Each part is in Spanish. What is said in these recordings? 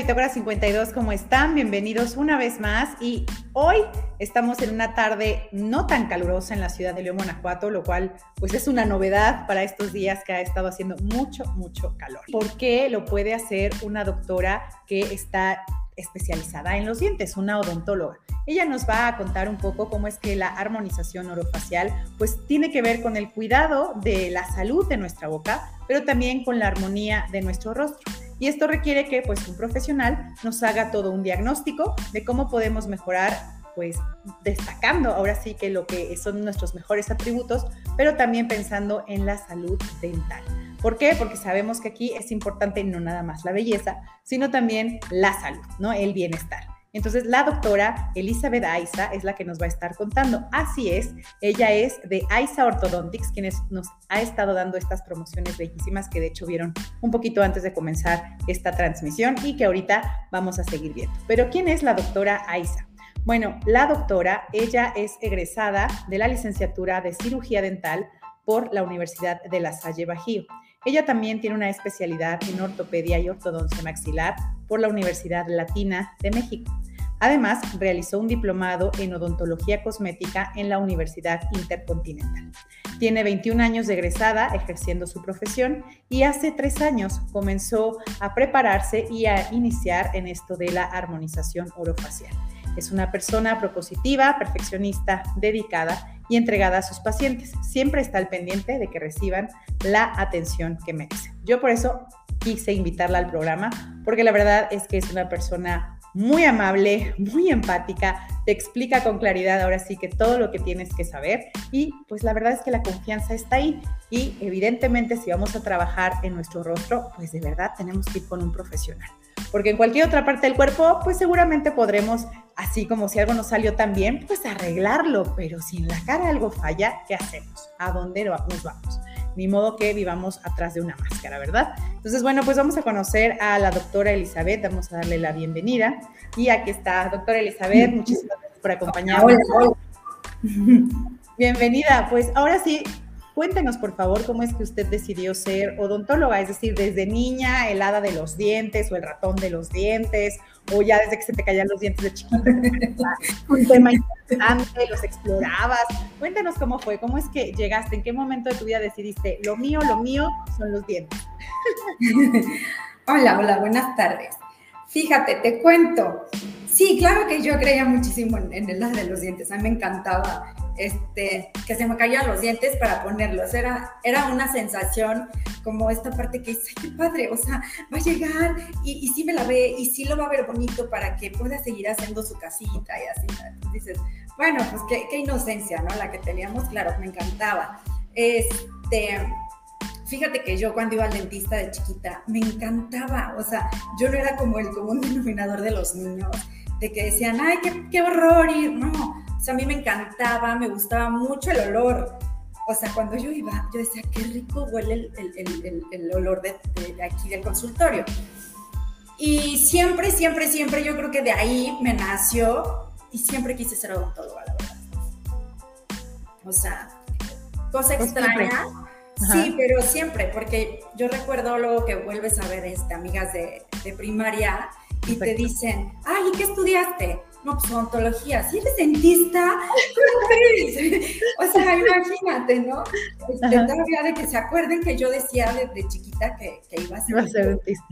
Bitácora 52, ¿cómo están? Bienvenidos una vez más y hoy estamos en una tarde no tan calurosa en la ciudad de León, Guanajuato, lo cual pues es una novedad para estos días que ha estado haciendo mucho, mucho calor. ¿Por qué lo puede hacer una doctora que está especializada en los dientes, una odontóloga. Ella nos va a contar un poco cómo es que la armonización orofacial pues tiene que ver con el cuidado de la salud de nuestra boca, pero también con la armonía de nuestro rostro. Y esto requiere que pues un profesional nos haga todo un diagnóstico de cómo podemos mejorar pues destacando ahora sí que lo que son nuestros mejores atributos, pero también pensando en la salud dental. ¿Por qué? Porque sabemos que aquí es importante no nada más la belleza, sino también la salud, ¿no? El bienestar. Entonces, la doctora Elizabeth Aiza es la que nos va a estar contando. Así es, ella es de Aiza Orthodontics, quienes nos ha estado dando estas promociones bellísimas que de hecho vieron un poquito antes de comenzar esta transmisión y que ahorita vamos a seguir viendo. Pero, ¿quién es la doctora Aiza? Bueno, la doctora, ella es egresada de la licenciatura de cirugía dental por la Universidad de La Salle Bajío. Ella también tiene una especialidad en ortopedia y ortodoncia maxilar por la Universidad Latina de México. Además, realizó un diplomado en odontología cosmética en la Universidad Intercontinental. Tiene 21 años de egresada ejerciendo su profesión y hace tres años comenzó a prepararse y a iniciar en esto de la armonización orofacial. Es una persona propositiva, perfeccionista, dedicada y entregada a sus pacientes. Siempre está al pendiente de que reciban la atención que merecen. Yo por eso quise invitarla al programa, porque la verdad es que es una persona muy amable, muy empática, te explica con claridad ahora sí que todo lo que tienes que saber y pues la verdad es que la confianza está ahí y evidentemente si vamos a trabajar en nuestro rostro, pues de verdad tenemos que ir con un profesional. Porque en cualquier otra parte del cuerpo, pues seguramente podremos, así como si algo no salió tan bien, pues arreglarlo, pero si en la cara algo falla, ¿qué hacemos? ¿A dónde nos vamos? Ni modo que vivamos atrás de una máscara, ¿verdad? Entonces, bueno, pues vamos a conocer a la doctora Elizabeth, vamos a darle la bienvenida. Y aquí está, doctora Elizabeth, muchísimas gracias por acompañarnos. Bienvenida, pues ahora sí, Cuéntenos, por favor, cómo es que usted decidió ser odontóloga, es decir, desde niña, el de los dientes o el ratón de los dientes, o ya desde que se te caían los dientes de chiquito. un tema interesante, los explorabas. Cuéntanos cómo fue, cómo es que llegaste, en qué momento de tu vida decidiste, lo mío, lo mío son los dientes. hola, hola, buenas tardes. Fíjate, te cuento. Sí, claro que yo creía muchísimo en, el lado de los dientes. A mí me encantaba este, que se me caían los dientes para ponerlos. Era, era una sensación como esta parte que dice, qué padre, o sea, va a llegar y, y sí me la ve y sí lo va a ver bonito para que pueda seguir haciendo su casita y así. dices, bueno, pues qué, qué inocencia, ¿no? La que teníamos, claro, me encantaba. Este, fíjate que yo cuando iba al dentista de chiquita me encantaba, o sea, yo no era como el común denominador de los niños, de que decían, ay, qué, qué horror ir, no, o sea, a mí me encantaba, me gustaba mucho el olor. O sea, cuando yo iba, yo decía, qué rico huele el, el, el, el olor de, de, aquí del consultorio. Y siempre, siempre, siempre, yo creo que de ahí me nació y siempre quise ser odontóloga, la verdad. O sea, cosa pues extraña. Sí, pero siempre, porque yo recuerdo luego que vuelves a ver este, amigas de, de primaria y te dicen, ay, ¿y qué estudiaste? No, pues odontología. Si eres dentista, ¿cómo crees? o sea, imagínate, ¿no? Este, todavía de que se acuerden que yo decía desde chiquita que, que iba a ser, iba a ser dentista.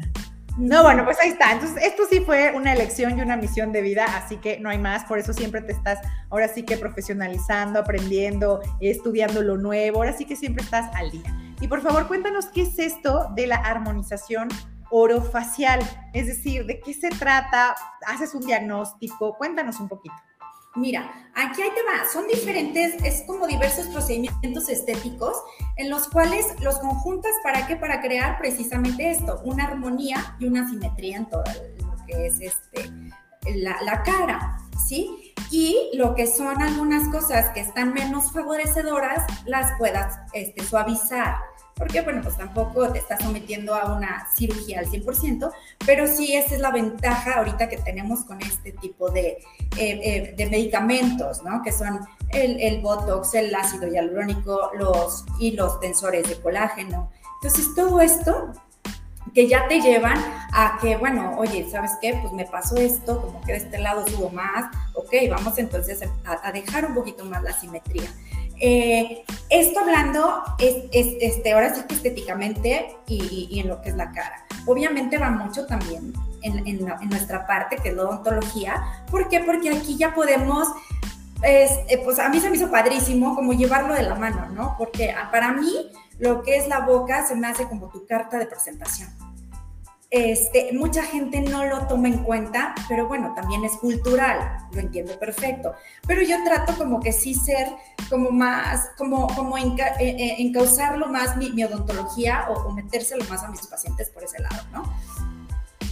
No, bueno, pues ahí está. Entonces, esto sí fue una elección y una misión de vida, así que no hay más. Por eso siempre te estás, ahora sí que profesionalizando, aprendiendo, estudiando lo nuevo. Ahora sí que siempre estás al día. Y por favor, cuéntanos qué es esto de la armonización orofacial, es decir, ¿de qué se trata? ¿Haces un diagnóstico? Cuéntanos un poquito. Mira, Aquí ahí te va, son diferentes, es como diversos procedimientos estéticos en los cuales los conjuntas para qué, para crear precisamente esto, una armonía y una simetría en todo lo que es este, la, la cara, ¿sí? Y lo que son algunas cosas que están menos favorecedoras, las puedas este, suavizar porque bueno, pues tampoco te estás sometiendo a una cirugía al 100%, pero sí esa es la ventaja ahorita que tenemos con este tipo de, eh, eh, medicamentos, ¿no? Que son el, el, Botox, el ácido hialurónico los, y los tensores de colágeno. Entonces, todo esto que ya te llevan a que, bueno, oye, ¿sabes qué? Pues me pasó esto, como que de este lado subo más, ok, vamos entonces a, a dejar un poquito más la simetría. Eh, esto hablando es, este, ahora sí que estéticamente y, en lo que es la cara. Obviamente va mucho también en, nuestra parte, que es la odontología. ¿Por qué? Porque aquí ya podemos, eh, pues a mí se me hizo padrísimo como llevarlo de la mano, ¿no? Porque para mí lo que es la boca se me hace como tu carta de presentación. Este, mucha gente no lo toma en cuenta, pero bueno, también es cultural, lo entiendo perfecto. Pero yo trato como que sí ser como más, como, como eh, eh, encauzarlo más mi, odontología o, metérselo más a mis pacientes por ese lado, ¿no?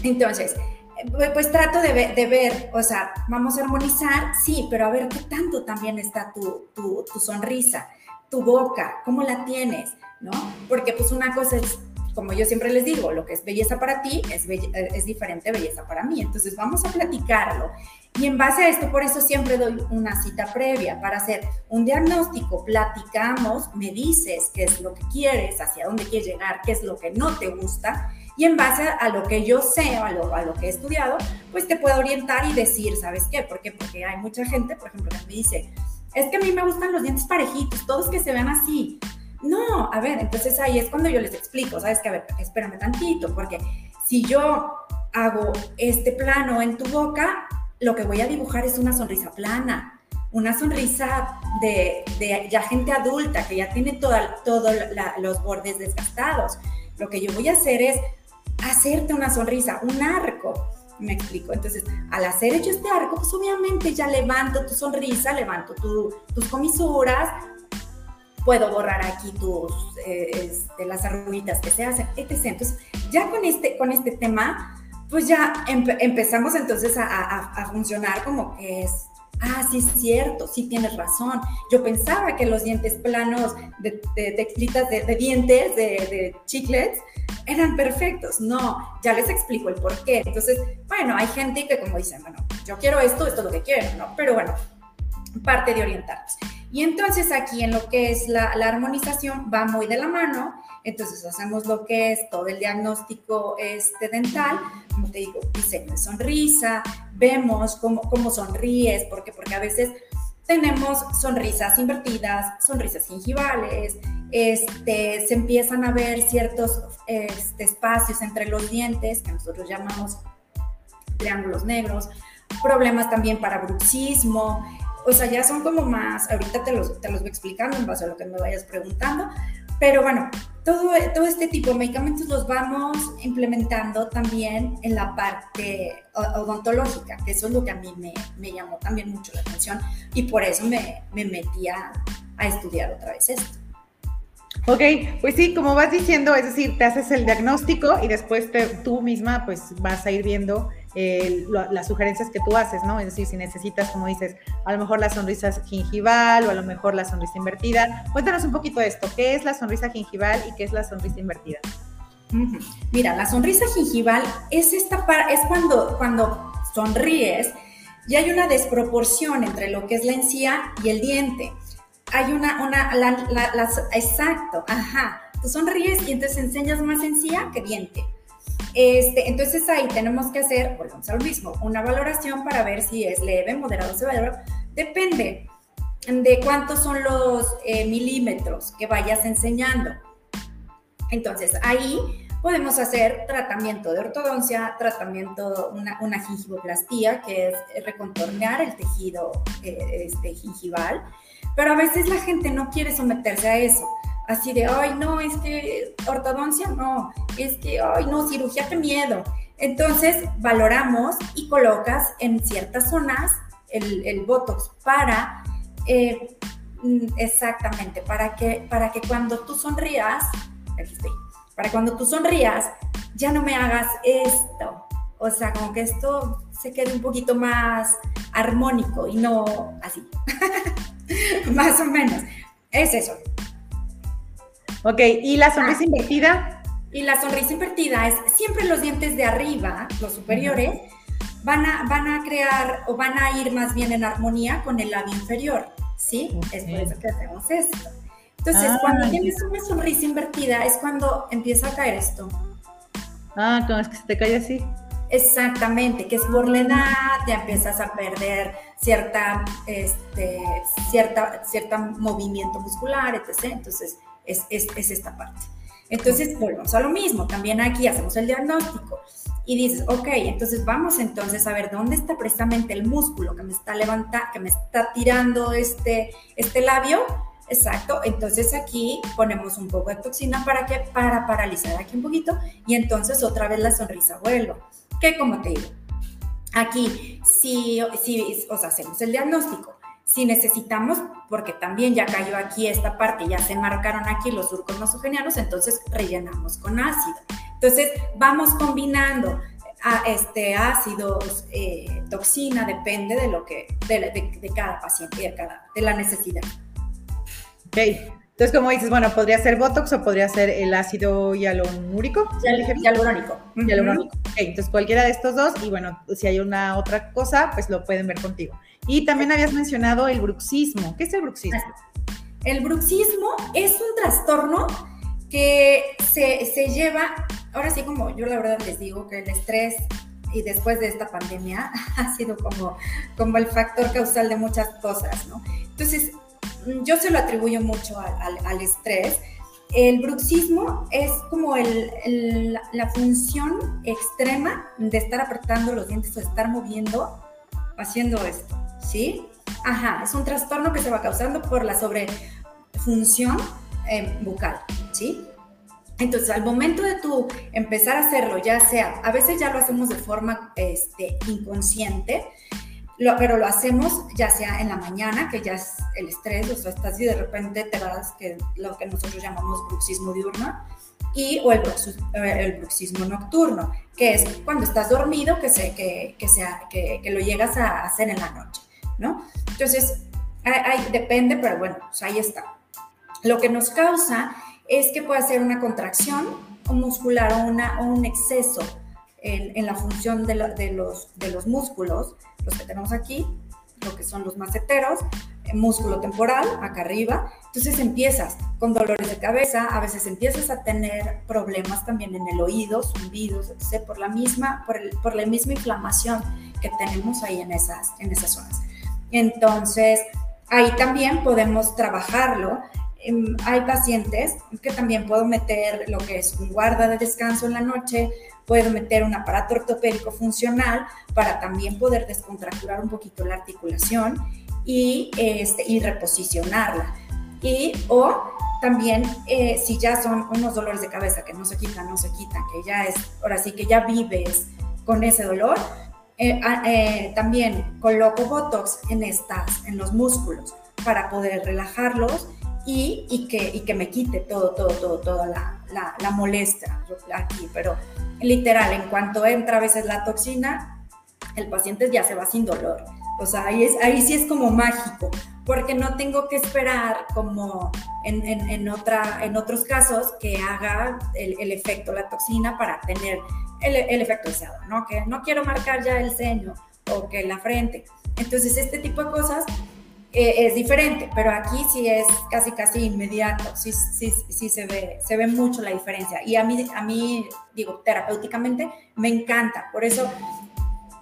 Entonces, eh, pues trato de ver, o sea, vamos a armonizar, sí, pero a ver qué tanto también está tu, tu, tu sonrisa, tu boca, cómo la tienes, ¿no? Porque pues una cosa es como yo siempre les digo, lo que es belleza para ti es, es diferente belleza para mí. Entonces vamos a platicarlo. Y en base a esto, por eso siempre doy una cita previa para hacer un diagnóstico, platicamos, me dices qué es lo que quieres, hacia dónde quieres llegar, qué es lo que no te gusta. Y en base a lo que yo sé, a lo, a lo que he estudiado, pues te puedo orientar y decir, ¿sabes qué? ¿Por qué? Porque hay mucha gente, por ejemplo, que me dice, es que a mí me gustan los dientes parejitos, todos que se vean así. No, a ver, entonces ahí es cuando yo les explico, ¿sabes? Que a ver, espérame tantito, porque si yo hago este plano en tu boca, lo que voy a dibujar es una sonrisa plana, una sonrisa de, ya gente adulta que ya tiene todos todo los bordes desgastados. Lo que yo voy a hacer es hacerte una sonrisa, un arco. Me explico. Entonces, al hacer hecho este arco, pues obviamente ya levanto tu sonrisa, levanto tus comisuras, puedo borrar aquí tus, eh, este, las arruguitas que se hacen, etc. Entonces, ya con este, con este tema, pues ya empezamos entonces a, funcionar como que es, ah, sí es cierto, sí tienes razón. Yo pensaba que los dientes planos de, de, de de, dientes, de, chiclets, eran perfectos. No, ya les explico el por qué. Entonces, bueno, hay gente que como dicen, bueno, yo quiero esto, esto es lo que quiero, ¿no? Pero bueno, parte de orientarnos. Y entonces aquí en lo que es la, armonización va muy de la mano, entonces hacemos lo que es todo el diagnóstico este, dental, como te digo, diseño de sonrisa, vemos cómo, cómo sonríes, porque, porque a veces tenemos sonrisas invertidas, sonrisas gingivales, este, se empiezan a ver ciertos este, espacios entre los dientes que nosotros llamamos triángulos negros, problemas también para bruxismo, o sea, ya son como más, ahorita te los, te los voy explicando en base a lo que me vayas preguntando, pero bueno, todo, todo este tipo de medicamentos los vamos implementando también en la parte odontológica, que eso es lo que a mí me, llamó también mucho la atención y por eso me, me metí a estudiar otra vez esto. Ok, pues sí, como vas diciendo, es decir, te haces el diagnóstico y después tú misma pues vas a ir viendo las sugerencias que tú haces, ¿no? Es decir, si necesitas, como dices, a lo mejor la sonrisa gingival o a lo mejor la sonrisa invertida. Cuéntanos un poquito de esto, ¿qué es la sonrisa gingival y qué es la sonrisa invertida? Mira, la sonrisa gingival es esta es cuando, cuando sonríes y hay una desproporción entre lo que es la encía y el diente. Hay una, una, exacto, ajá. Tú sonríes y entonces enseñas más encía que diente. Este, entonces ahí tenemos que hacer, volvemos a lo mismo, una valoración para ver si es leve, moderado, severo. Depende de cuántos son los eh, milímetros que vayas enseñando. Entonces ahí podemos hacer tratamiento de ortodoncia, tratamiento, una, una gingivoplastía, que es recontornear el tejido eh, este, gingival, pero a veces la gente no quiere someterse a eso así de, ay, no, es que ortodoncia no, es que, ay, no, cirugía, qué miedo. Entonces, valoramos y colocas en ciertas zonas el, Botox para Eh, mm, exactamente, para que, para que cuando tú sonrías, aquí estoy, para cuando tú sonrías, ya no me hagas esto. O sea, como que esto se quede un poquito más armónico y no así. más o menos. Es eso. Ok, ¿y la sonrisa ah. invertida? Y la sonrisa invertida es siempre los dientes de arriba, los superiores, van a, van a crear o van a ir más bien en armonía con el labio inferior, ¿sí? Es por eso que hacemos esto. Entonces, ah, cuando tienes una sonrisa invertida es cuando empieza a caer esto. Ah, ¿cómo es que se te cae así? Exactamente, que es por la edad, ya empiezas a perder cierta, este, cierta, cierta movimiento muscular, etc. Entonces, es, es, es esta parte. Entonces, volvemos a lo mismo, también aquí hacemos el diagnóstico y dices, ok, entonces vamos entonces a ver dónde está precisamente el músculo que me está levantando, que me está tirando este, este labio. Exacto, entonces aquí ponemos un poco de toxina para que para paralizar aquí un poquito y entonces otra vez la sonrisa vuelva. Que como te digo, aquí si, si o sea, hacemos el diagnóstico, si necesitamos, porque también ya cayó aquí esta parte, ya se marcaron aquí los surcos nasogenianos, entonces rellenamos con ácido. Entonces vamos combinando a este ácidos, eh, toxina, depende de lo que, de, cada paciente de, cada, de la necesidad. Ok, entonces como dices, bueno, podría ser Botox o podría ser el ácido hialurónico. Hialurónico. Hialurónico. Ok, entonces cualquiera de estos dos y bueno, si hay una otra cosa, pues lo pueden ver contigo. Y también habías mencionado el bruxismo. ¿Qué es el bruxismo? El bruxismo es un trastorno que se, se lleva, ahora sí como yo la verdad les digo que el estrés y después de esta pandemia ha sido como, como el factor causal de muchas cosas, ¿no? Entonces, yo se lo atribuyo mucho al, al, estrés. El bruxismo es como la función extrema de estar apretando los dientes o estar moviendo, haciendo esto. ¿sí? Ajá, es un trastorno que se va causando por la sobrefunción eh, bucal, ¿sí? Entonces, al momento de tú empezar a hacerlo, ya sea, a veces ya lo hacemos de forma este, inconsciente, pero lo hacemos ya sea en la mañana, que ya es el estrés, o sea, estás y de repente te das que lo que nosotros llamamos bruxismo diurno, y o el, bruxismo nocturno, que es cuando estás dormido, que, se, que, que, sea, que, que lo llegas a hacer en la noche. ¿no? Entonces, depende, pero bueno, pues ahí está. Lo que nos causa es que puede ser una contracción muscular o, una, un exceso en, la función de, los, músculos, los que tenemos aquí, lo que son los maceteros, eh, músculo temporal, acá arriba. Entonces empiezas con dolores de cabeza, a veces empiezas a tener problemas también en el oído, zumbidos, por la misma, por la misma inflamación que tenemos ahí en esas, en esas zonas. Entonces, ahí también podemos trabajarlo. Hay pacientes que también puedo meter lo que es un guarda de descanso en la noche, puedo meter un aparato ortopédico funcional para también poder descontracturar un poquito la articulación y, este, y reposicionarla. Y o también eh, si ya son unos dolores de cabeza que no se quitan, no se quitan, que ya es, ahora sí que ya vives con ese dolor, eh, ah, eh, también coloco Botox en, estas, en los músculos para poder relajarlos y, y, que, y que me quite todo, todo, todo, toda la, la, la molestia aquí. Pero literal, en cuanto entra a veces la toxina, el paciente ya se va sin dolor. O sea, ahí, es, ahí sí es como mágico, porque no tengo que esperar como en, en, en otra, en otros casos que haga el, el efecto la toxina para tener el, efecto deseado, ¿no? Que no quiero marcar ya el ceño o que la frente. Entonces, este tipo de cosas eh, es diferente, pero aquí sí es casi, casi inmediato, sí, sí, sí se, ve, se ve mucho la diferencia. Y a mí, a mí, digo, terapéuticamente me encanta, por eso,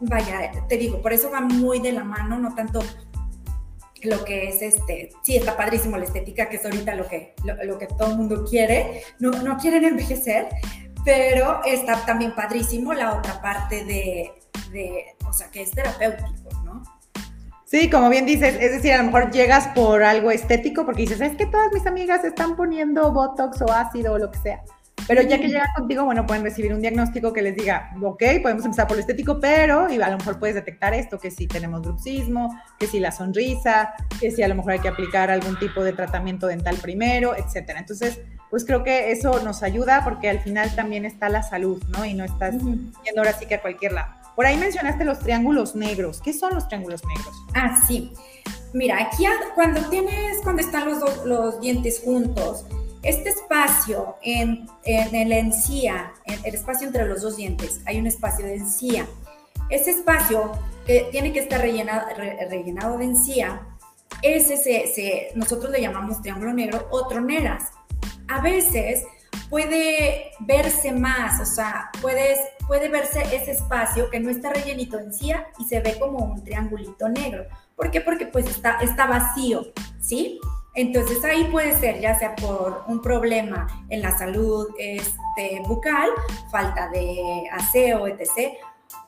vaya, te digo, por eso va muy de la mano, no tanto lo que es este, sí, está padrísimo la estética, que es ahorita lo que, lo, que todo el mundo quiere, no, no quieren envejecer, pero está también padrísimo la otra parte de, o sea, que es terapéutico, ¿no? Sí, como bien dices, es decir, a lo mejor llegas por algo estético porque dices, es que todas mis amigas están poniendo Botox o ácido o lo que sea. Pero ya que llegan contigo, bueno, pueden recibir un diagnóstico que les diga, ok, podemos empezar por lo estético, pero y a lo mejor puedes detectar esto, que si tenemos bruxismo, que si la sonrisa, que si a lo mejor hay que aplicar algún tipo de tratamiento dental primero, etcétera. Entonces, pues creo que eso nos ayuda porque al final también está la salud, ¿no? Y no estás yendo ahora sí que a cualquier lado. Por ahí mencionaste los triángulos negros. ¿Qué son los triángulos negros? Ah, sí. Mira, aquí cuando tienes, cuando están los, los dientes juntos, este espacio en, el encía, en el espacio entre los dos dientes, hay un espacio de encía. Ese espacio que tiene que estar rellenado, rellenado de encía, ese se, nosotros le llamamos triángulo negro o troneras. A veces puede verse más, o sea, puedes, puede verse ese espacio que no está rellenito de encía y se ve como un triangulito negro. ¿Por qué? Porque pues está, está vacío, ¿sí? Entonces ahí puede ser ya sea por un problema en la salud este, bucal, falta de aseo, etc.,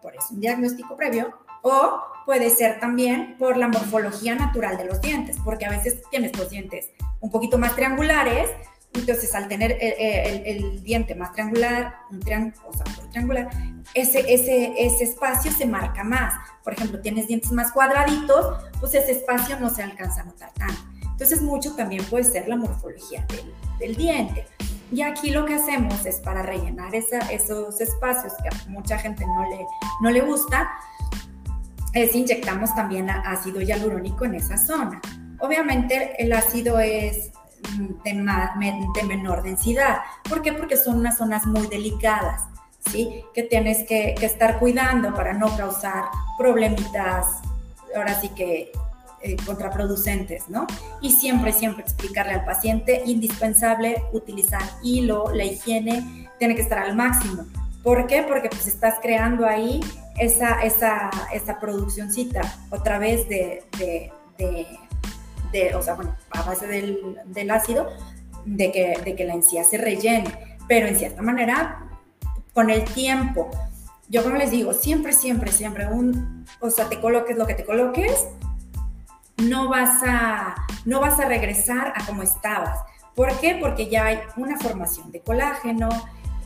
por eso un diagnóstico previo, o puede ser también por la morfología natural de los dientes, porque a veces tienes los dientes un poquito más triangulares, entonces al tener el, diente más triangular, un triángulo, o sea, triangular, ese, ese, ese espacio se marca más. Por ejemplo, tienes dientes más cuadraditos, pues ese espacio no se alcanza a notar tanto. Entonces, mucho también puede ser la morfología del, diente. Y aquí lo que hacemos es para rellenar esos espacios que a mucha gente no le, no le gusta, es inyectamos también ácido hialurónico en esa zona. Obviamente el ácido es de, de, menor densidad. ¿Por qué? Porque son unas zonas muy delicadas, ¿sí? Que tienes que, que estar cuidando para no causar problemitas, ahora sí que eh, contraproducentes, ¿no? Y siempre, siempre explicarle al paciente, indispensable utilizar hilo, la higiene tiene que estar al máximo. ¿Por qué? Porque pues estás creando ahí esa, esa, esa produccióncita otra vez de, de, de, o sea, bueno, a base del, del ácido, de que, de que la encía se rellene, pero en cierta manera, con el tiempo, yo como les digo, siempre, siempre, siempre, un, o sea, te coloques lo que te coloques, no vas a, no vas a regresar a como estabas. ¿Por qué? Porque ya hay una formación de colágeno.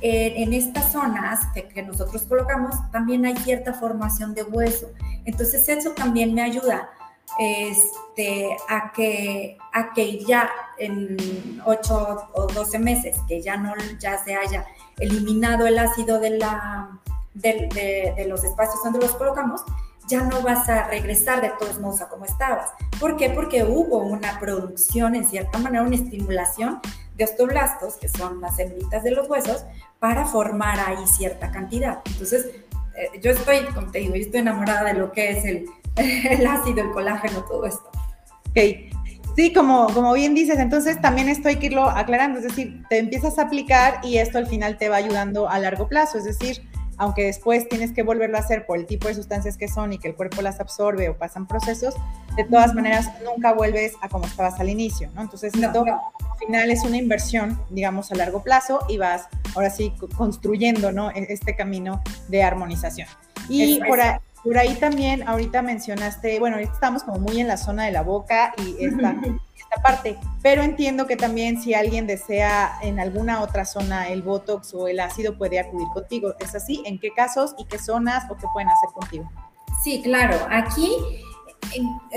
en estas zonas que, nosotros colocamos también hay cierta formación de hueso. Entonces eso también me ayuda este, a, que, a que ya en 8 o 12 meses que ya, no, ya se haya eliminado el ácido de, la, de, los espacios donde los colocamos, ya no vas a regresar de todos modos a como estabas. ¿Por qué? Porque hubo una producción, en cierta manera, una estimulación de osteoblastos, que son las semillitas de los huesos, para formar ahí cierta cantidad. Entonces, eh, yo estoy, como te digo, yo estoy enamorada de lo que es el, el ácido, el colágeno, todo esto. Ok. Sí, como, como bien dices, entonces también esto hay que irlo aclarando, es decir, te empiezas a aplicar y esto al final te va ayudando a largo plazo, es decir, aunque después tienes que volverlo a hacer por el tipo de sustancias que son y que el cuerpo las absorbe o pasan procesos, de todas maneras nunca vuelves a como estabas al inicio, ¿no? Entonces, esto al final es una inversión, digamos, a largo plazo y vas ahora sí construyendo, ¿no? E-, este camino de armonización. Y por ahí, por ahí también, ahorita mencionaste, bueno, ahorita estamos como muy en la zona de la boca y esta, esta parte, pero entiendo que también si alguien desea en alguna otra zona el Botox o el ácido puede acudir contigo. ¿Es así? ¿En qué casos y qué zonas o qué pueden hacer contigo? Sí, claro. Aquí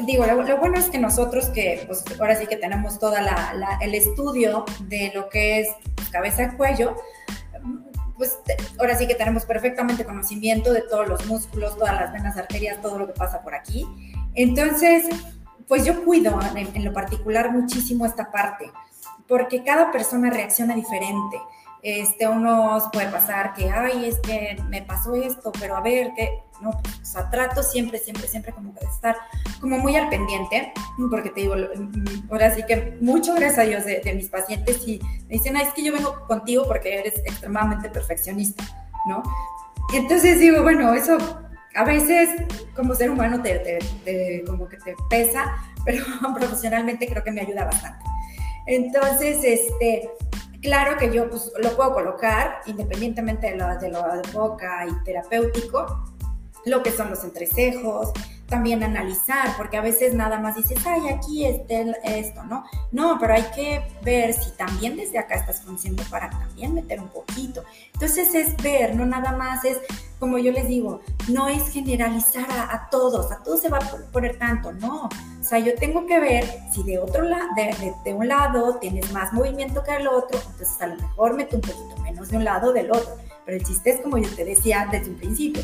digo, lo, bueno es que nosotros que pues, ahora sí que tenemos todo el estudio de lo que es cabeza y cuello, pues ahora sí que tenemos perfectamente conocimiento de todos los músculos, todas las venas, arterias, todo lo que pasa por aquí. Entonces, pues yo cuido en, lo particular muchísimo esta parte, porque cada persona reacciona diferente. Este, unos puede pasar que, ay, es que me pasó esto, pero a ver, que no, pues, o sea, trato siempre, siempre, siempre como de estar como muy al pendiente, porque te digo, ahora sí que mucho gracias a Dios de, mis pacientes y me dicen, ay, es que yo vengo contigo porque eres extremadamente perfeccionista, ¿no? Y entonces digo, bueno, eso a veces como ser humano te, te, como que te pesa, pero profesionalmente creo que me ayuda bastante. Entonces, este, Claro que yo pues, lo puedo colocar independientemente de lo, de lo de boca y terapéutico, lo que son los entrecejos, también analizar, porque a veces nada más dices, ay, aquí está esto, ¿no? No, pero hay que ver si también desde acá estás funcionando para también meter un poquito. Entonces es ver, no nada más es, como yo les digo, no es generalizar a, todos, a todos se va a poner tanto, no. O sea, yo tengo que ver si de otro lado, de, de, un lado tienes más movimiento que el otro, entonces a lo mejor meto un poquito menos de un lado del otro. Pero el chiste es, como yo te decía desde un principio,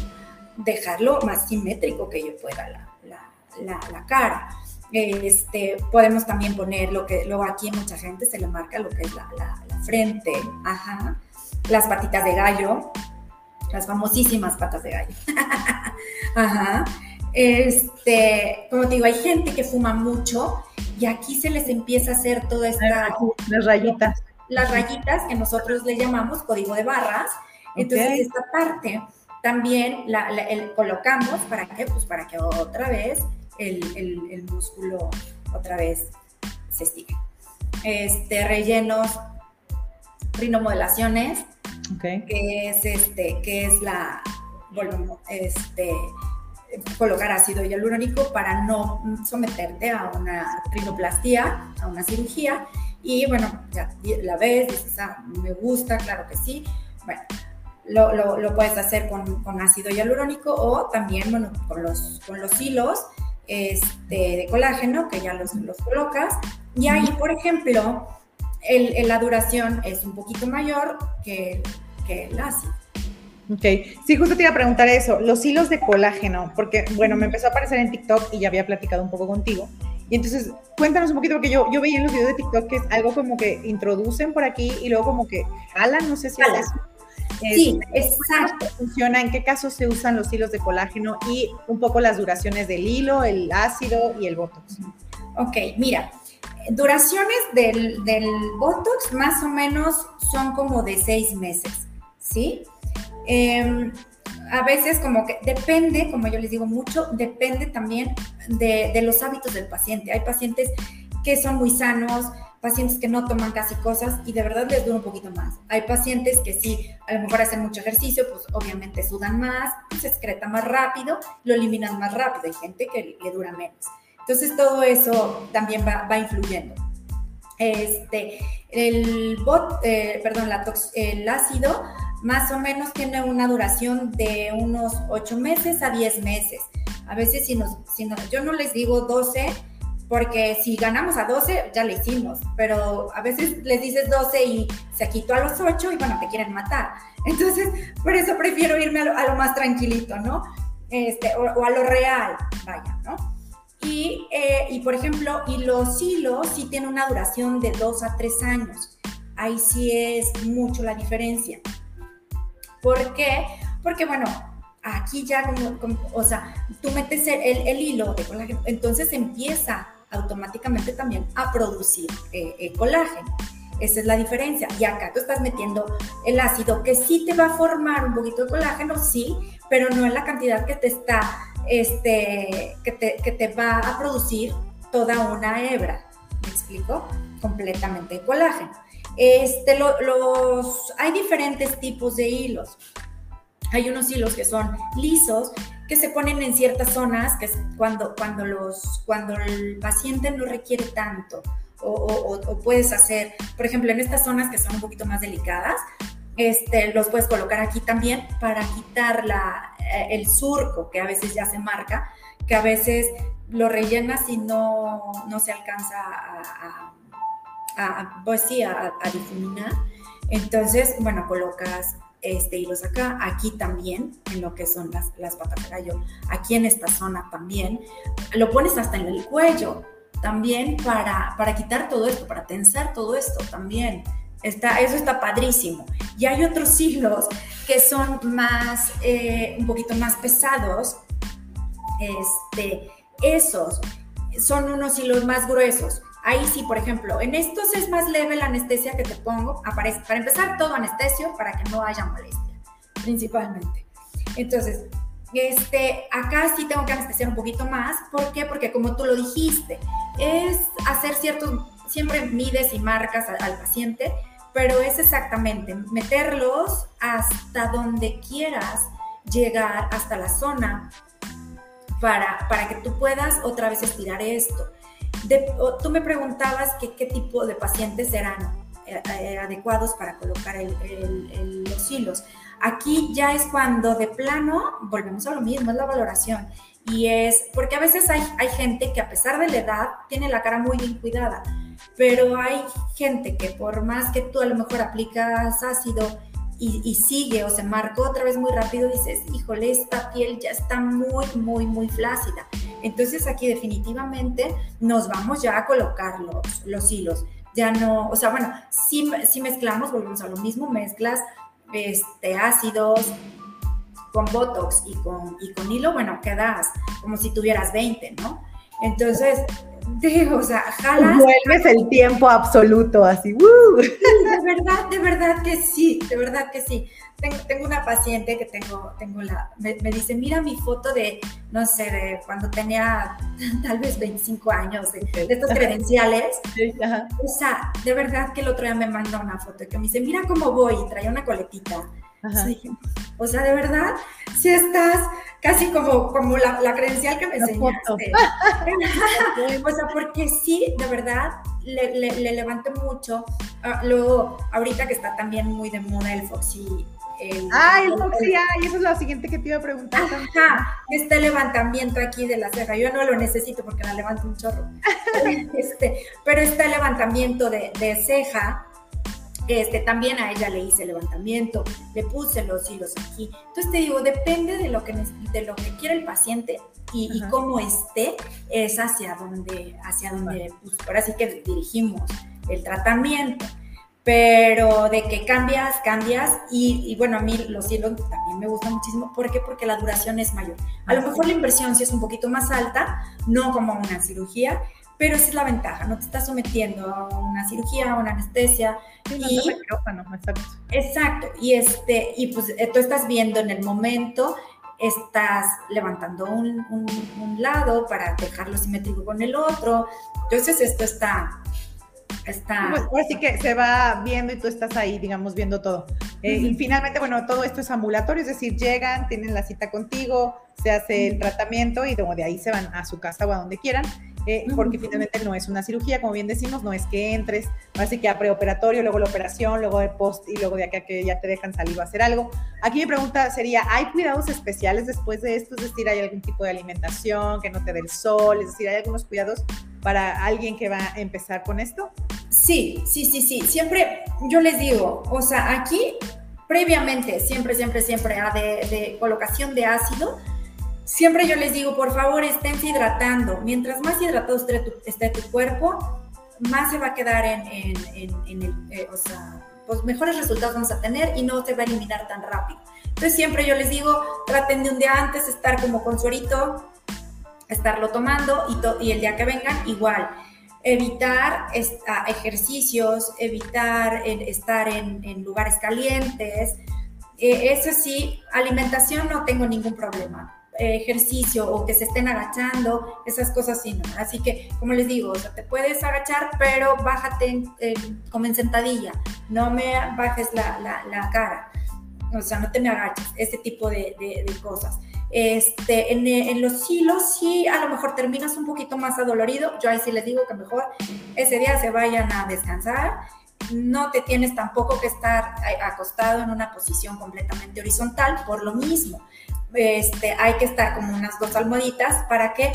dejarlo más simétrico que yo pueda la, la, cara. Este, podemos también poner lo que luego aquí mucha gente se le marca lo que es la, frente, ajá, las patitas de gallo, las famosísimas patas de gallo. ajá. Este, como te digo, hay gente que fuma mucho y aquí se les empieza a hacer toda esta... Las rayitas. Las rayitas que nosotros le llamamos código de barras. Entonces, esta parte también la, colocamos, ¿para qué? Pues para que otra vez el, músculo otra vez se estire. Este, rellenos, rinomodelaciones, que es este, que es la, este, colocar ácido hialurónico para no someterte a una rinoplastía, a una cirugía. Y bueno, ya la ves, dices, ah, me gusta, claro que sí. Bueno, lo, lo, puedes hacer con, con, ácido hialurónico o también, bueno, con los, con los hilos este, de colágeno que ya los, los colocas. Y ahí, por ejemplo, el, la duración es un poquito mayor que, que el ácido. Ok, sí, justo te iba a preguntar eso, los hilos de colágeno, porque bueno, me empezó a aparecer en TikTok y ya había platicado un poco contigo. Y entonces, cuéntanos un poquito, porque yo, yo veía en los videos de TikTok que es algo como que introducen por aquí y luego como que jalan, no sé si es eso. Sí, exacto. funciona? ¿En qué casos se usan los hilos de colágeno? Y un poco las duraciones del hilo, el ácido y el Botox. Ok, mira, duraciones del, del Botox más o menos son como de seis meses, ¿sí? Em, a veces como que depende, como yo les digo mucho, depende también de, de los hábitos del paciente. Hay pacientes que son muy sanos, pacientes que no toman casi cosas y de verdad les dura un poquito más. Hay pacientes que sí, a lo mejor hacen mucho ejercicio, pues obviamente sudan más, se excreta más rápido, lo eliminan más rápido. Hay gente que le dura menos. Entonces todo eso también va, va influyendo. Este, el bot, eh, perdón, la el ácido más o menos tiene una duración de unos 8 meses a 10 meses. A veces si nos, si no, yo no les digo 12 porque si ganamos a 12, ya le hicimos, pero a veces les dices 12 y se quitó a los 8 y bueno, te quieren matar. Entonces, por eso prefiero irme a lo, más tranquilito, ¿no? Este, o, a lo real, vaya, ¿no? Y, eh, y, por ejemplo, y los hilos sí tienen una duración de 2 a 3 años. Ahí sí es mucho la diferencia. ¿Por qué? Porque, bueno, aquí ya como, o sea, tú metes el, el, hilo entonces empieza automáticamente también a producir eh, colágeno. Esa es la diferencia. Y acá tú estás metiendo el ácido que sí te va a formar un poquito de colágeno, sí, pero no en la cantidad que te está, este, que te, que te va a producir toda una hebra. ¿Me explico? Completamente de colágeno. Este, los, hay diferentes tipos de hilos. Hay unos hilos que son lisos, que se ponen en ciertas zonas, que es cuando, cuando, los, cuando el paciente no requiere tanto. O, puedes hacer, por ejemplo, en estas zonas que son un poquito más delicadas, este, los puedes colocar aquí también para quitar la, eh, el surco que a veces ya se marca, que a veces lo rellenas y no, no se alcanza a, a, pues sí, a, a difuminar. Entonces, bueno, colocas este, hilos acá, aquí también, en lo que son las, las patas de gallo, aquí en esta zona también, lo pones hasta en el cuello, también para, para quitar todo esto, para tensar todo esto también. Está, eso está padrísimo. Y hay otros hilos que son más, eh, un poquito más pesados. Este, esos son unos hilos más gruesos. Ahí sí, por ejemplo, en estos es más leve la anestesia que te pongo. Aparece, para empezar, todo anestesio para que no haya molestia, principalmente. Entonces, este, acá sí tengo que anestesiar un poquito más. ¿Por qué? Porque como tú lo dijiste, es hacer ciertos, siempre mides y marcas al, paciente, pero es exactamente meterlos hasta donde quieras llegar, hasta la zona para, para que tú puedas otra vez estirar esto. Tú me preguntabas qué tipo de pacientes eran eh, eh, adecuados para colocar los hilos. Aquí ya es cuando de plano volvemos a lo mismo, es la valoración. Y es porque a veces hay, hay gente que a pesar de la edad tiene la cara muy bien cuidada, pero hay gente que por más que tú a lo mejor aplicas ácido y, sigue o se marcó otra vez muy rápido, dices, híjole, esta piel ya está muy, muy, muy flácida. Entonces aquí definitivamente nos vamos ya a colocar los, los hilos. Ya no, o sea, bueno, si, si mezclamos, volvemos a lo mismo, mezclas este, ácidos con Botox y con, y con hilo, bueno, quedas como si tuvieras 20, ¿no? Entonces, digo, o sea, jalas. Vuelves el tiempo absoluto, así, De verdad, de verdad que sí, de verdad que sí. Tengo, una paciente que tengo, tengo la, me, dice, mira mi foto de, no sé, de cuando tenía tal vez 25 años, de, estos credenciales. O sea, de verdad que el otro día me mandó una foto que me dice, mira cómo voy, y traía una coletita. O sea, de verdad, si estás casi como, como la, credencial que me enseñaste. o sea, porque sí, de verdad, le, le, levanté mucho. Ah, luego, ahorita que está también muy de moda el Foxy. El, ah, el Foxy, ay, eso es lo siguiente que te iba a preguntar. Ajá, este levantamiento aquí de la ceja, yo no lo necesito porque la levanto un chorro. este, pero este levantamiento de, de ceja, este, también a ella le hice levantamiento, le puse los hilos aquí. Entonces te digo, depende de lo que, de lo que quiere el paciente y, cómo esté, es hacia donde, hacia donde, pues, ahora sí que dirigimos el tratamiento. Pero de que cambias, cambias. Y, bueno, a mí los hilos también me gustan muchísimo. ¿Por qué? Porque la duración es mayor. A lo mejor la inversión sí es un poquito más alta, no como una cirugía, pero esa es la ventaja, no te estás sometiendo a una cirugía, a una anestesia. y, exacto. exacto, y, este, y pues eh, tú estás viendo en el momento, estás levantando un, un, lado para dejarlo simétrico con el otro, entonces esto está... Está... Pues, así que se va viendo y tú estás ahí, digamos, viendo todo. Eh, y finalmente, bueno, todo esto es ambulatorio, es decir, llegan, tienen la cita contigo, se hace el tratamiento y de ahí se van a su casa o a donde quieran eh, porque finalmente no es una cirugía, como bien decimos, no es que entres, así que a preoperatorio, luego la operación, luego el post y luego de acá que ya te dejan salir a hacer algo. Aquí mi pregunta sería, ¿hay cuidados especiales después de esto? Es decir, ¿hay algún tipo de alimentación que no te dé el sol? Es decir, ¿hay algunos cuidados para alguien que va a empezar con esto? Sí, sí, sí, sí. Siempre yo les digo, o sea, aquí previamente, siempre, siempre, siempre, de, de colocación de ácido, Siempre yo les digo, por favor, estén hidratando. Mientras más hidratado esté tu, cuerpo, más se va a quedar en, el, eh, o sea, pues mejores resultados vamos a tener y no se va a eliminar tan rápido. Entonces siempre yo les digo, traten de un día antes estar como con suerito, estarlo tomando y, el día que vengan igual. Evitar ejercicios, evitar estar en, lugares calientes. Eh, eso sí, alimentación no tengo ningún problema ejercicio o que se estén agachando, esas cosas sí, ¿no? Así que, como les digo, o sea, te puedes agachar, pero bájate como en sentadilla, no me bajes la, la, cara, o sea, no te me agaches, ese tipo de, de, cosas. Este, en, en, los hilos sí, a lo mejor terminas un poquito más adolorido, yo ahí sí les digo que mejor ese día se vayan a descansar. No te tienes tampoco que estar acostado en una posición completamente horizontal por lo mismo este, hay que estar como unas dos almohaditas para que,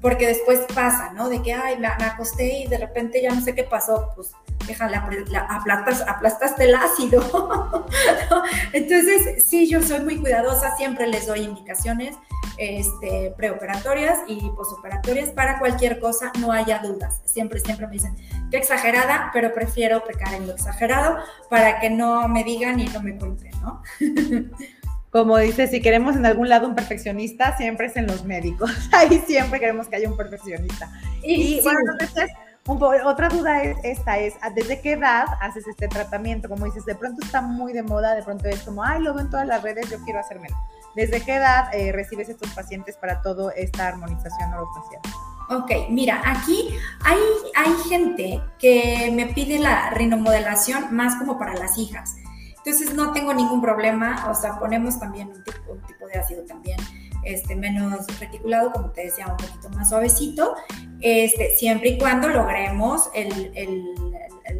porque después pasa, ¿no? De que, ay, me, acosté y de repente ya no sé qué pasó, pues déjale, aplastas, aplastaste el ácido. Entonces, sí, yo soy muy cuidadosa, siempre les doy indicaciones este, preoperatorias y posoperatorias para cualquier cosa, no haya dudas. Siempre, siempre me dicen, qué exagerada, pero prefiero pecar en lo exagerado para que no me digan y no me cuenten, ¿no? como dice, si queremos en algún lado un perfeccionista, siempre es en los médicos. Ahí siempre queremos que haya un perfeccionista. Y, bueno, entonces, otra duda es esta, es ¿desde qué edad haces este tratamiento? Como dices, de pronto está muy de moda, de pronto es como, ay, lo veo en todas las redes, yo quiero hacérmelo. ¿Desde qué edad eh, recibes estos pacientes para toda esta armonización orofacial? Ok, mira, aquí hay, hay gente que me pide la rinomodelación más como para las hijas. Entonces no tengo ningún problema, o sea, ponemos también un tipo, de ácido también este, menos reticulado, como te decía, un poquito más suavecito, este, siempre y cuando logremos el, el,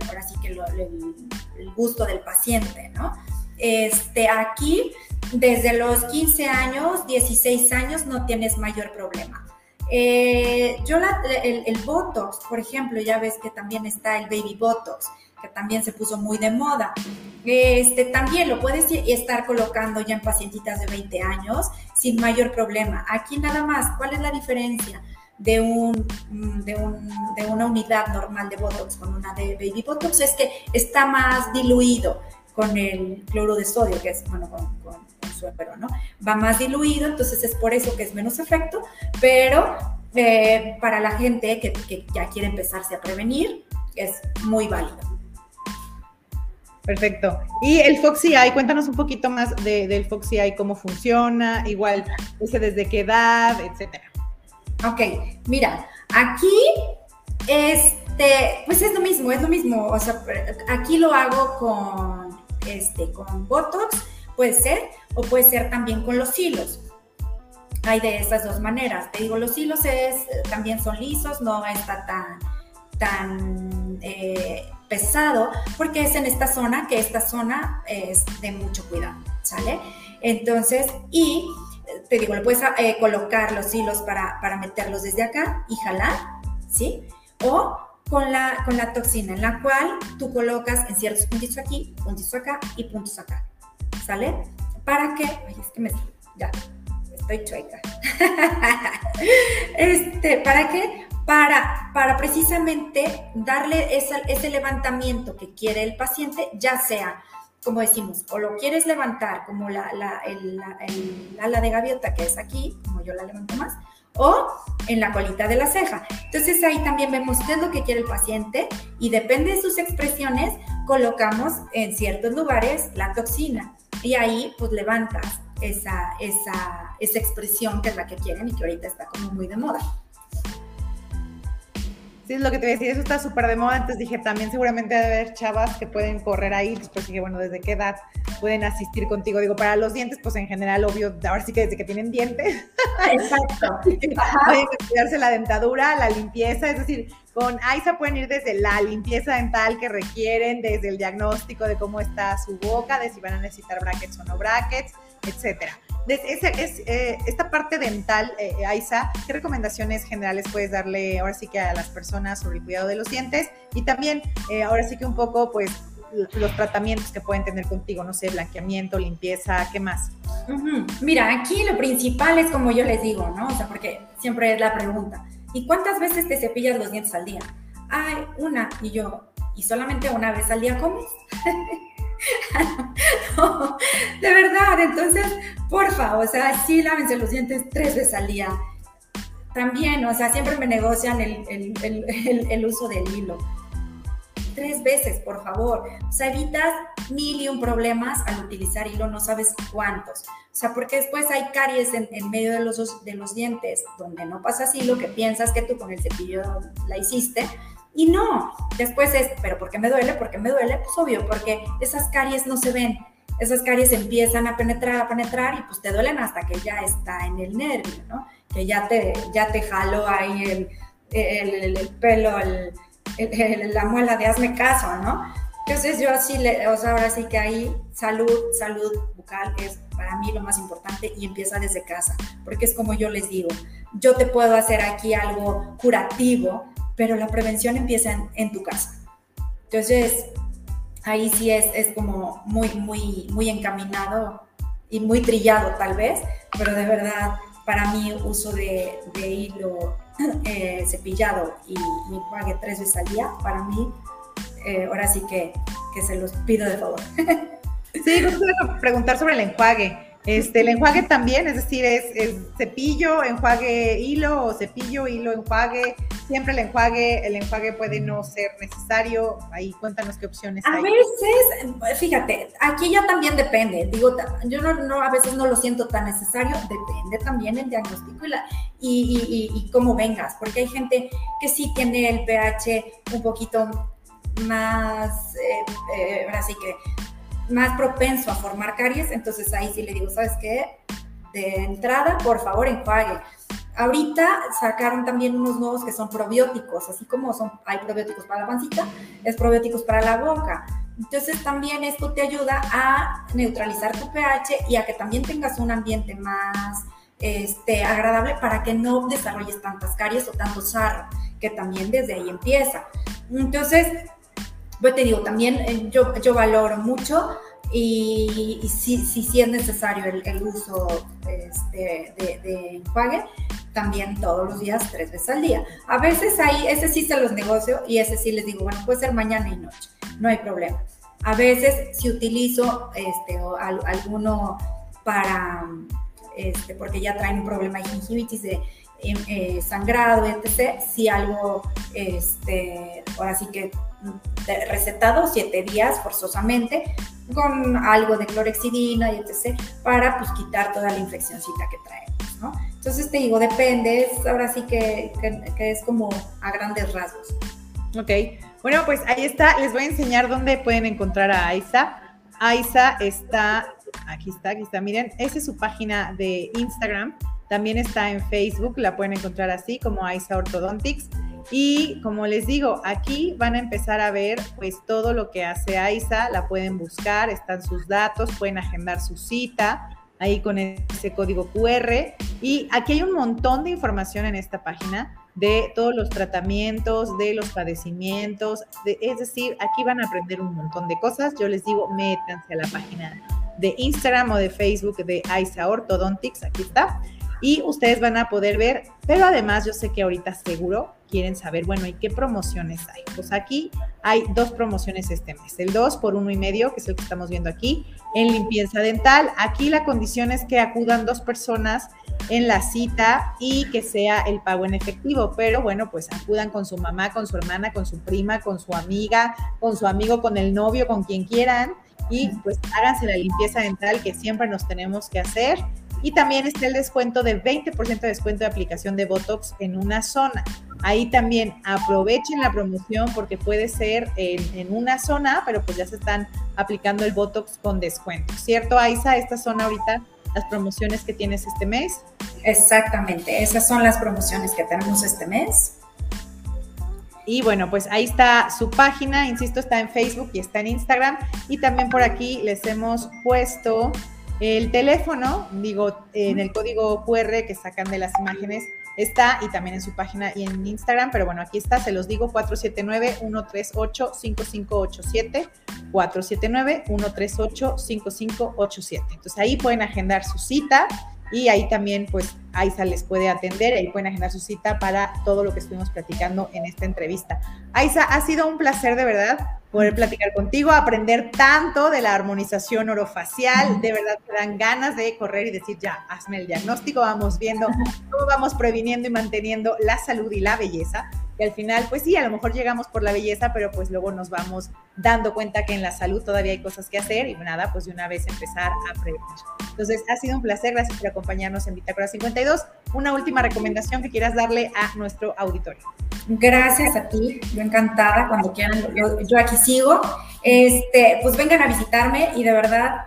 ahora sí que el, gusto del paciente, ¿no? Este, aquí, desde los 15 años, 16 años, no tienes mayor problema. Eh, yo el, el, Botox, por ejemplo, ya ves que también está el Baby Botox que también se puso muy de moda. Este, también lo puedes estar colocando ya en pacientitas de 20 años sin mayor problema. Aquí nada más, ¿cuál es la diferencia de, un, de, un, de una unidad normal de Botox con una de Baby Botox? Es que está más diluido con el cloro de sodio, que es, bueno, con, con, suero, ¿no? Va más diluido, entonces es por eso que es menos efecto, pero eh, para la gente que, que ya quiere empezarse a prevenir, es muy válido. Perfecto. Y el Foxy Eye, cuéntanos un poquito más de, del Foxy Eye, cómo funciona, igual, desde qué edad, etcétera. Ok, mira, aquí, este, pues es lo mismo, es lo mismo. O sea, aquí lo hago con, este, con Botox, puede ser, o puede ser también con los hilos. Hay de esas dos maneras. Te digo, los hilos es, también son lisos, no está tan, tan eh, porque es en esta zona, que esta zona es de mucho cuidado, ¿sale? Entonces, y te digo, le puedes eh, colocar los hilos para, para meterlos desde acá y jalar, ¿sí? O con la, con la toxina, en la cual tú colocas en ciertos puntitos aquí, puntitos acá y puntos acá, ¿sale? ¿Para qué? Ay, es que me... Ya, estoy chueca. este, ¿Para qué? Para, para precisamente darle ese levantamiento que quiere el paciente, ya sea, como decimos, o lo quieres levantar como la, la, el, ala de gaviota que es aquí, como yo la levanto más, o en la colita de la ceja. Entonces ahí también vemos qué es lo que quiere el paciente y depende de sus expresiones, colocamos en ciertos lugares la toxina y ahí pues levantas esa, esa, esa expresión que es la que quieren y que ahorita está como muy de moda. Sí, es lo que te decía, eso está súper de moda. Antes dije, también seguramente debe haber chavas que pueden correr ahí. Después dije, bueno, ¿desde qué edad pueden asistir contigo? Digo, para los dientes, pues en general, obvio, ahora sí que desde que tienen dientes. Exacto. pueden estudiarse la dentadura, la limpieza, es decir, con AISA pueden ir desde la limpieza dental que requieren, desde el diagnóstico de cómo está su boca, de si van a necesitar brackets o no brackets, etcétera es, eh, esta parte dental, eh, Aiza, ¿qué recomendaciones generales puedes darle ahora sí que a las personas sobre el cuidado de los dientes? Y también, eh, ahora sí que un poco, pues, los tratamientos que pueden tener contigo, no sé, blanqueamiento, limpieza, ¿qué más? Mira, aquí lo principal es como yo les digo, ¿no? O sea, porque siempre es la pregunta, ¿y cuántas veces te cepillas los dientes al día? Ay, una, y yo, ¿y solamente una vez al día comes? de verdad, entonces, porfa, o sea, sí lávense los dientes tres veces al día. También, o sea, siempre me negocian el, uso del hilo. Tres veces, por favor. O sea, evitas mil y un problemas al utilizar hilo, no sabes cuántos. O sea, porque después hay caries en, medio de los, de los dientes donde no pasas hilo, que piensas que tú con el cepillo la hiciste, y no, después es, pero ¿por qué me duele? ¿Por qué me duele? Pues obvio, porque esas caries no se ven. Esas caries empiezan a penetrar, a penetrar y pues te duelen hasta que ya está en el nervio, ¿no? Que ya te, ya te jaló ahí el, el, el, pelo, la muela de hazme caso, ¿no? Entonces yo así, le, o sea, ahora sí que ahí salud, salud bucal es para mí lo más importante y empieza desde casa, porque es como yo les digo, yo te puedo hacer aquí algo curativo, pero la prevención empieza en, tu casa. Entonces, ahí sí es, es como muy, muy, muy encaminado y muy trillado tal vez, pero de verdad, para mí uso de, hilo eh, cepillado y, enjuague tres veces al día, para mí, eh, ahora sí que, que, se los pido de favor. Sí, yo preguntar sobre el enjuague. Este, el enjuague también, es decir, es, cepillo, enjuague, hilo o cepillo, hilo, enjuague. Siempre el enjuague, el enjuague puede no ser necesario. Ahí cuéntanos qué opciones hay. A veces, fíjate, aquí ya también depende. Digo, yo no, a veces no lo siento tan necesario. Depende también el diagnóstico y, la, y, y, cómo vengas, porque hay gente que sí tiene el pH un poquito más, eh, eh, ahora sí que más propenso a formar caries, entonces ahí sí le digo, ¿sabes qué? de entrada, por favor, enjuague. Ahorita sacaron también unos nuevos que son probióticos, así como son, hay probióticos para la pancita, es probióticos para la boca. Entonces también esto te ayuda a neutralizar tu pH y a que también tengas un ambiente más este, agradable para que no desarrolles tantas caries o tanto sarro, que también desde ahí empieza. Entonces, pues te digo, también eh, yo, yo valoro mucho y, si, si, es necesario el, uso este, de, de, también todos los días, tres veces al día. A veces ahí, ese sí se los negocio y ese sí les digo, bueno, puede ser mañana y noche, no hay problema. A veces si utilizo este, o alguno para, este, porque ya traen un problema de gingivitis, de em, eh, sangrado, etc., si algo, este, ahora sí que recetado siete días forzosamente con algo de clorexidina y etc. para pues quitar toda la infeccióncita que traemos, ¿no? Entonces te digo, depende, es ahora sí que, es como a grandes rasgos. Ok, bueno pues ahí está, les voy a enseñar dónde pueden encontrar a Aiza. Aiza está, aquí está, aquí está, miren, esa es su página de Instagram, también está en Facebook, la pueden encontrar así como Aiza Orthodontics. Y como les digo, aquí van a empezar a ver pues todo lo que hace AISA, la pueden buscar, están sus datos, pueden agendar su cita ahí con ese código QR. Y aquí hay un montón de información en esta página de todos los tratamientos, de los padecimientos, es decir, aquí van a aprender un montón de cosas. Yo les digo, métanse a la página de Instagram o de Facebook de AISA Orthodontics, aquí está y ustedes van a poder ver, pero además yo sé que ahorita seguro quieren saber, bueno, ¿y qué promociones hay? Pues aquí hay dos promociones este mes, el 2 por uno y medio, que es el que estamos viendo aquí, en limpieza dental. Aquí la condición es que acudan dos personas en la cita y que sea el pago en efectivo, pero bueno, pues acudan con su mamá, con su hermana, con su prima, con su amiga, con su amigo, con el novio, con quien quieran y pues háganse la limpieza dental que siempre nos tenemos que hacer y también está el descuento de 20% de descuento de aplicación de Botox en una zona. Ahí también aprovechen la promoción porque puede ser en, una zona, pero pues ya se están aplicando el Botox con descuento. ¿Cierto, Aiza? Esta son ahorita las promociones que tienes este mes. Exactamente, esas son las promociones que tenemos este mes. Y bueno, pues ahí está su página, insisto, está en Facebook y está en Instagram. Y también por aquí les hemos puesto el teléfono, digo, en el código QR que sacan de las imágenes está y también en su página y en Instagram, pero bueno, aquí está, se los digo, 479-138-5587, 479-138-5587. Entonces ahí pueden agendar su cita y ahí también pues Aiza les puede atender, ahí pueden agendar su cita para todo lo que estuvimos platicando en esta entrevista. Aiza, ha sido un placer de verdad poder platicar contigo, aprender tanto de la armonización orofacial. De verdad te dan ganas de correr y decir, ya, hazme el diagnóstico, vamos viendo cómo vamos previniendo y manteniendo la salud y la belleza. Y al final, pues sí, a lo mejor llegamos por la belleza, pero pues luego nos vamos dando cuenta que en la salud todavía hay cosas que hacer y nada, pues de una vez empezar a prevenir. Entonces, ha sido un placer, gracias por acompañarnos en Bitácora 52. Una última recomendación que quieras darle a nuestro auditorio. Gracias a ti, yo encantada, cuando quieran, yo, aquí sigo. Este, pues vengan a visitarme y de verdad,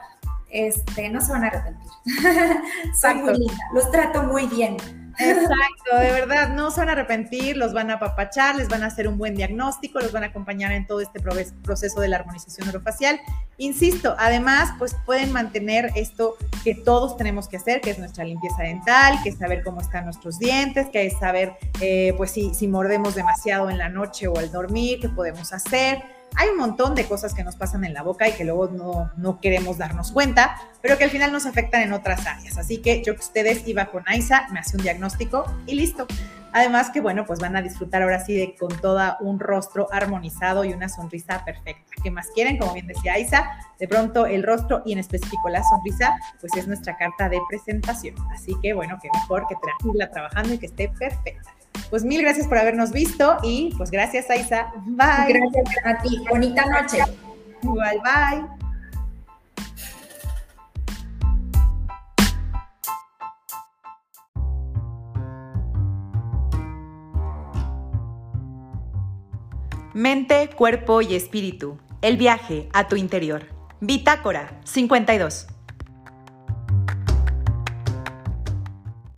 este, no se van a arrepentir. Soy muy linda, los trato muy bien. Exacto, de verdad, no se van a arrepentir, los van a apapachar, les van a hacer un buen diagnóstico, los van a acompañar en todo este proceso de la armonización orofacial. Insisto, además, pues pueden mantener esto que todos tenemos que hacer, que es nuestra limpieza dental, que es saber cómo están nuestros dientes, que es saber, eh, pues si, si mordemos demasiado en la noche o al dormir, qué podemos hacer hay un montón de cosas que nos pasan en la boca y que luego no, no queremos darnos cuenta, pero que al final nos afectan en otras áreas. Así que yo que ustedes iba con AISA, me hace un diagnóstico y listo. Además que bueno, pues van a disfrutar ahora sí de con toda un rostro armonizado y una sonrisa perfecta. ¿Qué más quieren? Como bien decía Isa, de pronto el rostro y en específico la sonrisa, pues es nuestra carta de presentación. Así que bueno, que mejor que tranquila trabajando y que esté perfecta. Pues mil gracias por habernos visto y pues gracias, Aisa. Bye. Gracias a ti. Bonita noche. Igual, bye. Mente, cuerpo y espíritu. El viaje a tu interior. Bitácora 52.